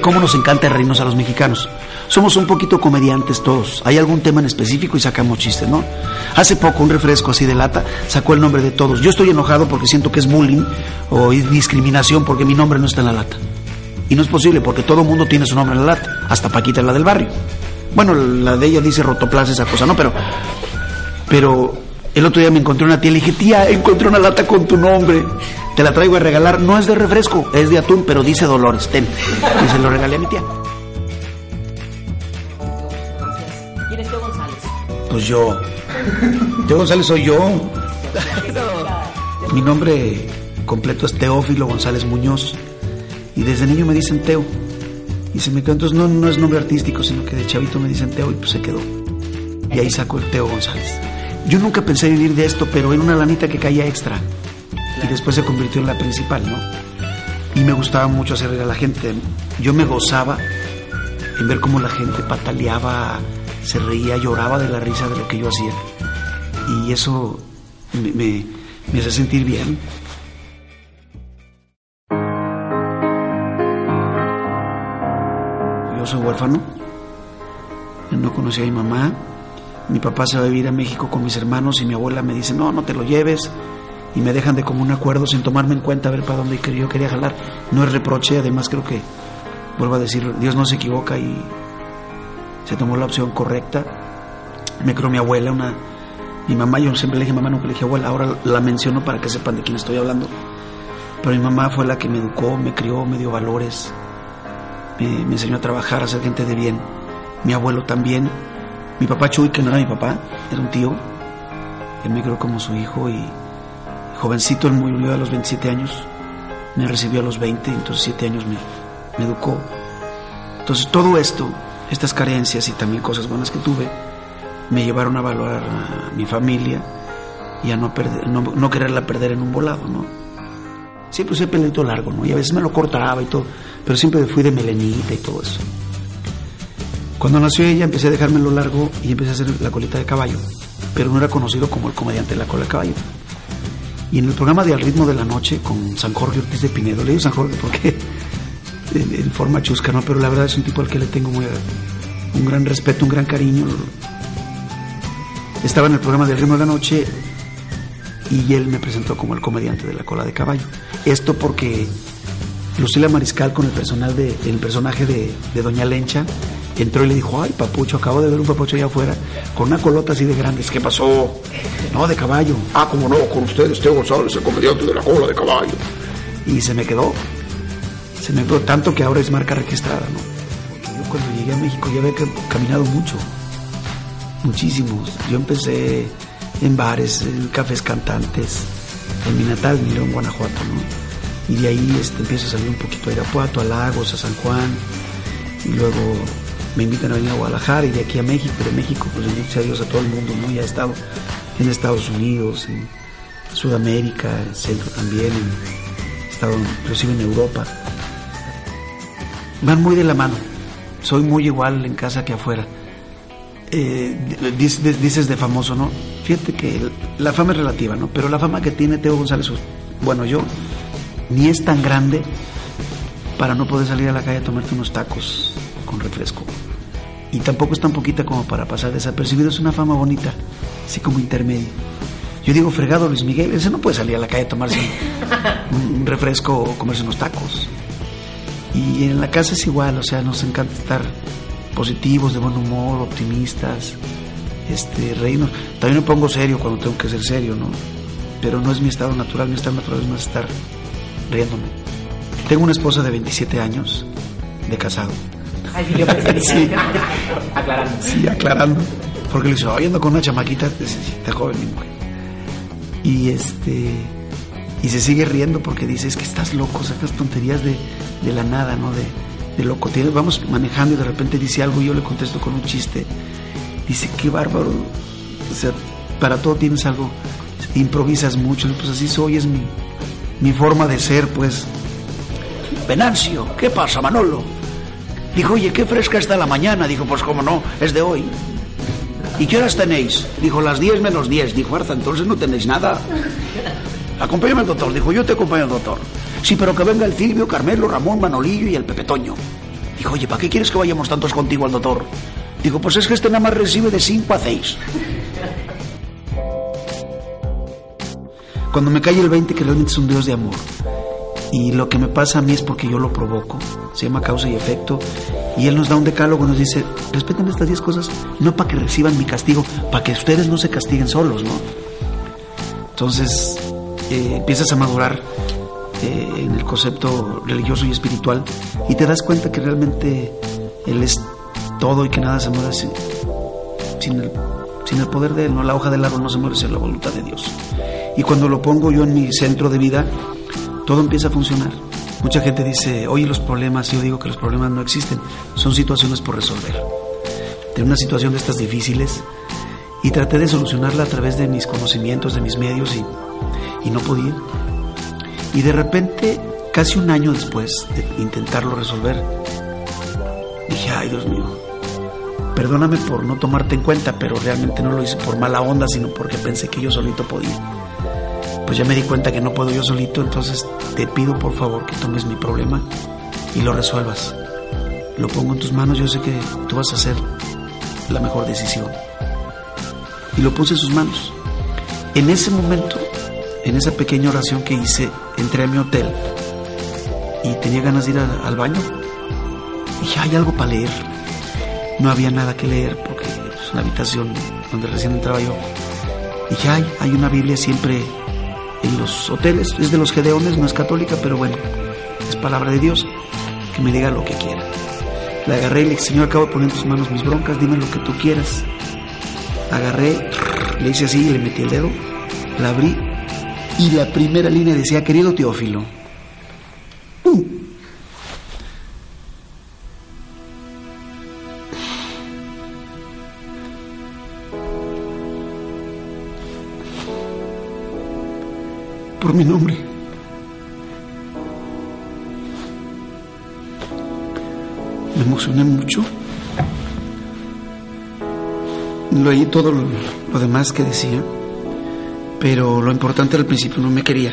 cómo nos encanta reírnos a los mexicanos. Somos un poquito comediantes todos. Hay algún tema en específico y sacamos chistes, ¿no? Hace poco un refresco así de lata sacó el nombre de todos. Yo estoy enojado porque siento que es bullying o discriminación porque mi nombre no está en la lata. Y no es posible porque todo el mundo tiene su nombre en la lata, hasta Paquita la del barrio. Bueno, la de ella dice rotoplas esa cosa, ¿no? Pero pero el otro día me encontré una tía y le dije, "Tía, encontré una lata con tu nombre." Te la traigo a regalar, no es de refresco, es de atún, pero dice Dolores, ten. Y se lo regalé a mi tía. ¿Quién es Teo González? Pues yo. Teo González soy yo. Mi nombre completo es Teófilo González Muñoz. Y desde niño me dicen Teo. Y se me quedó. Entonces no, no es nombre artístico, sino que de chavito me dicen Teo y pues se quedó. Y ahí saco el Teo González. Yo nunca pensé en vivir de esto, pero en una lanita que caía extra. Y después se convirtió en la principal, ¿no? Y me gustaba mucho hacer reír a la gente. Yo me gozaba en ver cómo la gente pataleaba, se reía, lloraba de la risa de lo que yo hacía. Y eso me, me, me hace sentir bien. Yo soy huérfano, no conocí a mi mamá, mi papá se va a vivir a México con mis hermanos y mi abuela me dice, no, no te lo lleves, y me dejan de común acuerdo sin tomarme en cuenta a ver para dónde yo quería jalar. No es reproche, además creo que, vuelvo a decir, Dios no se equivoca y se tomó la opción correcta. Me creó mi abuela, una, mi mamá, yo siempre le dije mamá, nunca le dije abuela, ahora la menciono para que sepan de quién estoy hablando. Pero mi mamá fue la que me educó, me crió, me dio valores, me, me enseñó a trabajar, a ser gente de bien. Mi abuelo también. Mi papá Chuy, que no era mi papá, era un tío. Él me crió como su hijo y jovencito, él murió a los 27 años. Me recibió a los 20, entonces 7 años me, educó. Entonces todo esto, estas carencias y también cosas buenas que tuve, me llevaron a valorar a mi familia y a no, perder, no quererla perder en un volado, ¿no? Siempre usé pelito largo, ¿no? Y a veces me lo cortaba y todo, pero siempre fui de melenita y todo eso. Cuando nació ella empecé a dejármelo largo y empecé a hacer la colita de caballo, pero no era conocido como el comediante de la cola de caballo. Y en el programa de Al ritmo de la noche con San Jorge Ortiz de Pinedo, le digo San Jorge porque en, en forma chusca, ¿no? Pero la verdad es un tipo al que le tengo un gran respeto, un gran cariño. Estaba en el programa de Al ritmo de la noche y él me presentó como el comediante de la cola de caballo. Esto porque Lucila Mariscal con el personal de, el personaje de, de Doña Lencha entró y le dijo, ay papucho, acabo de ver un papucho allá afuera con una colota así de grandes. ¿Qué pasó? No, de caballo. Ah, como no, con ustedes, Teo González, el comediante de la cola de caballo. Y se me quedó. Se me quedó tanto que ahora es marca registrada, ¿no? Porque yo cuando llegué a México ya había caminado mucho. Muchísimos. Yo empecé en bares, en cafés cantantes, en mi natal, en León, Guanajuato, ¿no? Y de ahí este, empiezo a salir un poquito a Irapuato, a Lagos, a San Juan, y luego me invitan a venir a Guadalajara y de aquí a México, de México, pues bendito sea Dios a todo el mundo, ¿no? Ya he estado en Estados Unidos, en Sudamérica, en Centro también, he estado inclusive en Europa. Van muy de la mano, soy muy igual en casa que afuera. Eh, dices de famoso, ¿no? Fíjate que la fama es relativa, ¿no? Pero la fama que tiene Teo González, bueno, yo, ni es tan grande para no poder salir a la calle a tomarte unos tacos con refresco. Y tampoco es tan poquita como para pasar desapercibido, es una fama bonita, así como intermedio. Yo digo, fregado Luis Miguel, ese no puede salir a la calle a tomarse un, un refresco o comerse unos tacos. Y en la casa es igual, o sea, nos encanta estar positivos, de buen humor, optimistas, este, reírnos. También me pongo serio cuando tengo que ser serio, ¿no? Pero no es mi estado natural, mi estado natural es más estar riéndome. Tengo una esposa de 27 años, de casado. Ay, sí, yo pensé Sí. aclarando. Sí, aclarando. Porque le dice, oye, ando con una chamaquita, está joven mi mujer. Y este. Y se sigue riendo porque dice, es que estás loco, sacas tonterías de, de la nada, ¿no? De, de loco. Tienes- Vamos manejando y de repente dice algo y yo le contesto con un chiste. Dice, qué bárbaro. O sea, para todo tienes algo. Improvisas mucho. Pues así soy, es mi, mi forma de ser, pues. Venancio, ¿qué pasa, Manolo? Dijo, oye, qué fresca está la mañana. Dijo, pues cómo no, es de hoy. ¿Y qué horas tenéis? Dijo, las 10 menos 10. Dijo, Arza, entonces no tenéis nada. Acompáñame al doctor. Dijo, yo te acompaño al doctor. Sí, pero que venga el Silvio, Carmelo, Ramón, Manolillo y el Pepe Toño. Dijo, oye, ¿para qué quieres que vayamos tantos contigo al doctor? Digo, pues es que este nada más recibe de 5 a 6. Cuando me cae el 20 que realmente es un Dios de amor y lo que me pasa a mí es porque yo lo provoco, se llama causa y efecto, y Él nos da un decálogo, nos dice, respeten estas 10 cosas, no para que reciban mi castigo, para que ustedes no se castiguen solos, ¿no? Entonces eh, empiezas a madurar eh, en el concepto religioso y espiritual y te das cuenta que realmente Él es todo y que nada se mueve sin, el, sin el poder de Él, ¿no? La hoja del árbol no se mueve sin la voluntad de Dios. Y cuando lo pongo yo en mi centro de vida, todo empieza a funcionar. Mucha gente dice, oye, los problemas, yo digo que los problemas no existen, son situaciones por resolver. Tengo una situación de estas difíciles y traté de solucionarla a través de mis conocimientos, de mis medios y, y no podía. Y de repente, casi un año después de intentarlo resolver, dije, ay Dios mío, perdóname por no tomarte en cuenta, pero realmente no lo hice por mala onda, sino porque pensé que yo solito podía pues ya me di cuenta que no puedo yo solito, entonces te pido por favor que tomes mi problema y lo resuelvas. Lo pongo en tus manos, yo sé que tú vas a hacer la mejor decisión. Y lo puse en sus manos. En ese momento, en esa pequeña oración que hice, entré a mi hotel y tenía ganas de ir al baño. Dije, hay algo para leer. No había nada que leer porque es una habitación donde recién entraba yo. Dije, ay, hay una Biblia siempre en los hoteles. Es de los Gedeones, no es católica, pero bueno, es palabra de Dios. Que me diga lo que quiera. La agarré y le dije, Señor, acabo de poner en tus manos mis broncas, dime lo que tú quieras. Agarré, le hice así, le metí el dedo, la abrí y la primera línea decía, querido Teófilo. Por mi nombre. Me emocioné mucho. Leí todo lo, lo, demás que decía, pero lo importante al principio no me quería.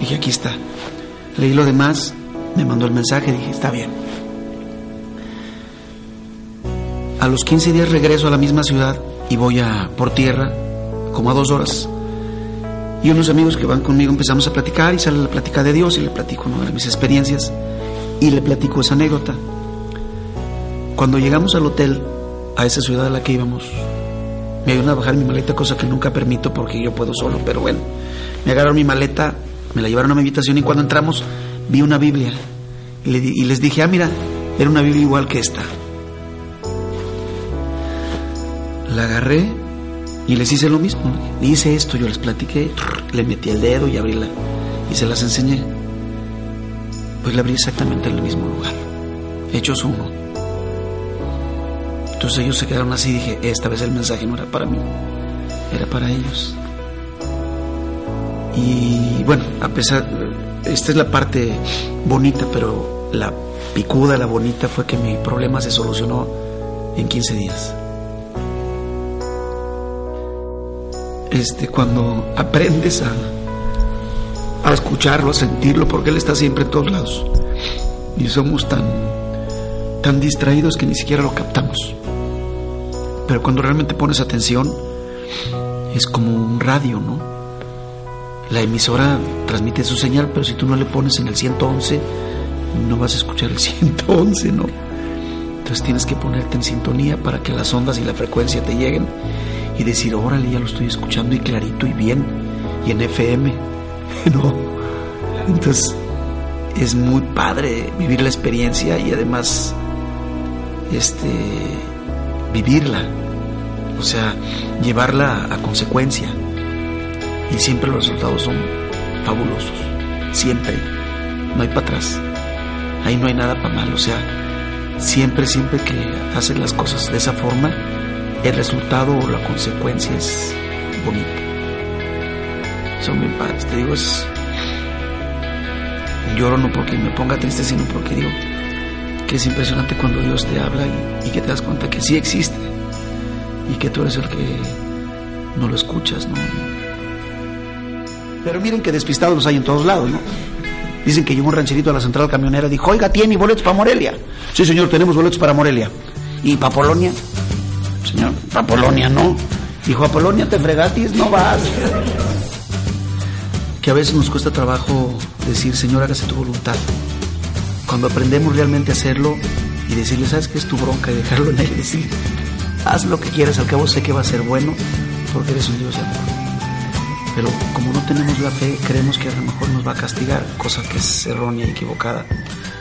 Dije, aquí está. Leí lo demás, me mandó el mensaje, dije, está bien. A los 15 días regreso a la misma ciudad y voy a por tierra, como a dos horas y unos amigos que van conmigo empezamos a platicar y sale la plática de Dios y le platico una de mis experiencias y le platico esa anécdota. Cuando llegamos al hotel, a esa ciudad a la que íbamos, me ayudaron a bajar mi maleta, cosa que nunca permito porque yo puedo solo, pero bueno, me agarraron mi maleta, me la llevaron a mi habitación y cuando entramos vi una Biblia y les dije, ah, mira, era una Biblia igual que esta. La agarré y les hice lo mismo. Hice esto, yo les platiqué, le metí el dedo y abrí la. y se las enseñé. Pues la abrí exactamente en el mismo lugar. Hechos uno. Entonces ellos se quedaron así y dije, esta vez el mensaje no era para mí, era para ellos. Y bueno, a pesar, esta es la parte bonita, pero la picuda, la bonita fue que mi problema se solucionó en 15 días. Este, cuando aprendes a, a escucharlo, a sentirlo, porque Él está siempre en todos lados. Y somos tan, tan distraídos que ni siquiera lo captamos. Pero cuando realmente pones atención, es como un radio, ¿no? La emisora transmite su señal, pero si tú no le pones en el 111, no vas a escuchar el 111, ¿no? Entonces tienes que ponerte en sintonía para que las ondas y la frecuencia te lleguen y decir, órale, ya lo estoy escuchando y clarito y bien, y en FM, ¿no? Entonces, es muy padre vivir la experiencia y además, este, vivirla, o sea, llevarla a consecuencia. Y siempre los resultados son fabulosos, siempre, no hay para atrás, ahí no hay nada para mal, o sea, siempre, siempre que haces las cosas de esa forma, el resultado o la consecuencia es bonita. Son bien padres, te digo, es. Lloro no porque me ponga triste, sino porque digo que es impresionante cuando Dios te habla y, y que te das cuenta que sí existe y que tú eres el que no lo escuchas, ¿no? Pero miren que despistados los hay en todos lados, ¿no? Dicen que llegó un rancherito a la central camionera, dijo, oiga, ¿tiene boletos para Morelia? Sí, señor, tenemos boletos para Morelia. ¿Y para Polonia? Señor, para Polonia no. Dijo, a Polonia te fregatis, no vas. Que a veces nos cuesta trabajo decir, Señor, hágase tu voluntad. Cuando aprendemos realmente a hacerlo y decirle, ¿sabes qué es tu bronca? Y dejarlo en él y haz lo que quieras, al cabo sé que va a ser bueno, porque eres un Dios de amor. Pero como no tenemos la fe, creemos que a lo mejor nos va a castigar, cosa que es errónea y equivocada.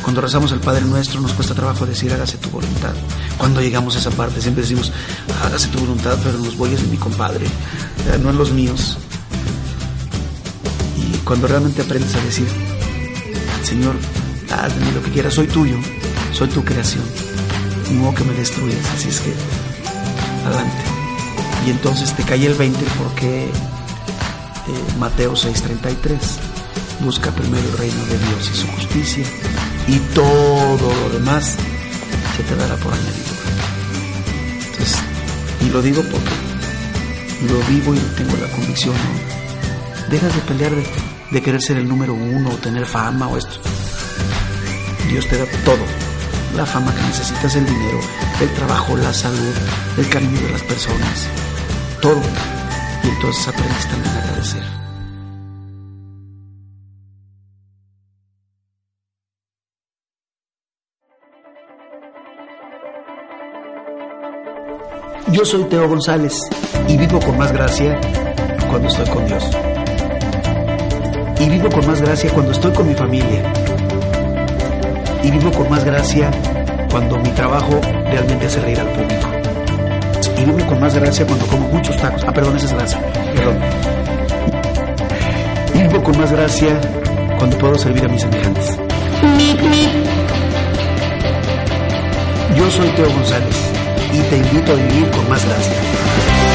Cuando rezamos el Padre Nuestro nos cuesta trabajo decir hágase tu voluntad. Cuando llegamos a esa parte siempre decimos hágase tu voluntad, pero en los bueyes de mi compadre, eh, no en los míos. Y cuando realmente aprendes a decir, Señor, haz de mí lo que quieras, soy tuyo, soy tu creación, modo que me destruyas, así es que adelante. Y entonces te cae el 20 porque eh, Mateo 6:33 busca primero el reino de Dios y su justicia y todo lo demás se te dará por añadido. Entonces, y lo digo porque lo vivo y tengo la convicción, ¿no? Dejas de pelear de, de querer ser el número uno o tener fama o esto. Dios te da todo. La fama que necesitas, el dinero, el trabajo, la salud, el cariño de las personas. Todo. Y entonces aprendes también a agradecer. Yo soy Teo González y vivo con más gracia cuando estoy con Dios. Y vivo con más gracia cuando estoy con mi familia. Y vivo con más gracia cuando mi trabajo realmente hace reír al público. Y vivo con más gracia cuando como muchos tacos. Ah, perdón, esa es gracia. Perdón. Y vivo con más gracia cuando puedo servir a mis semejantes. Yo soy Teo González y te invito a vivir con más gracia.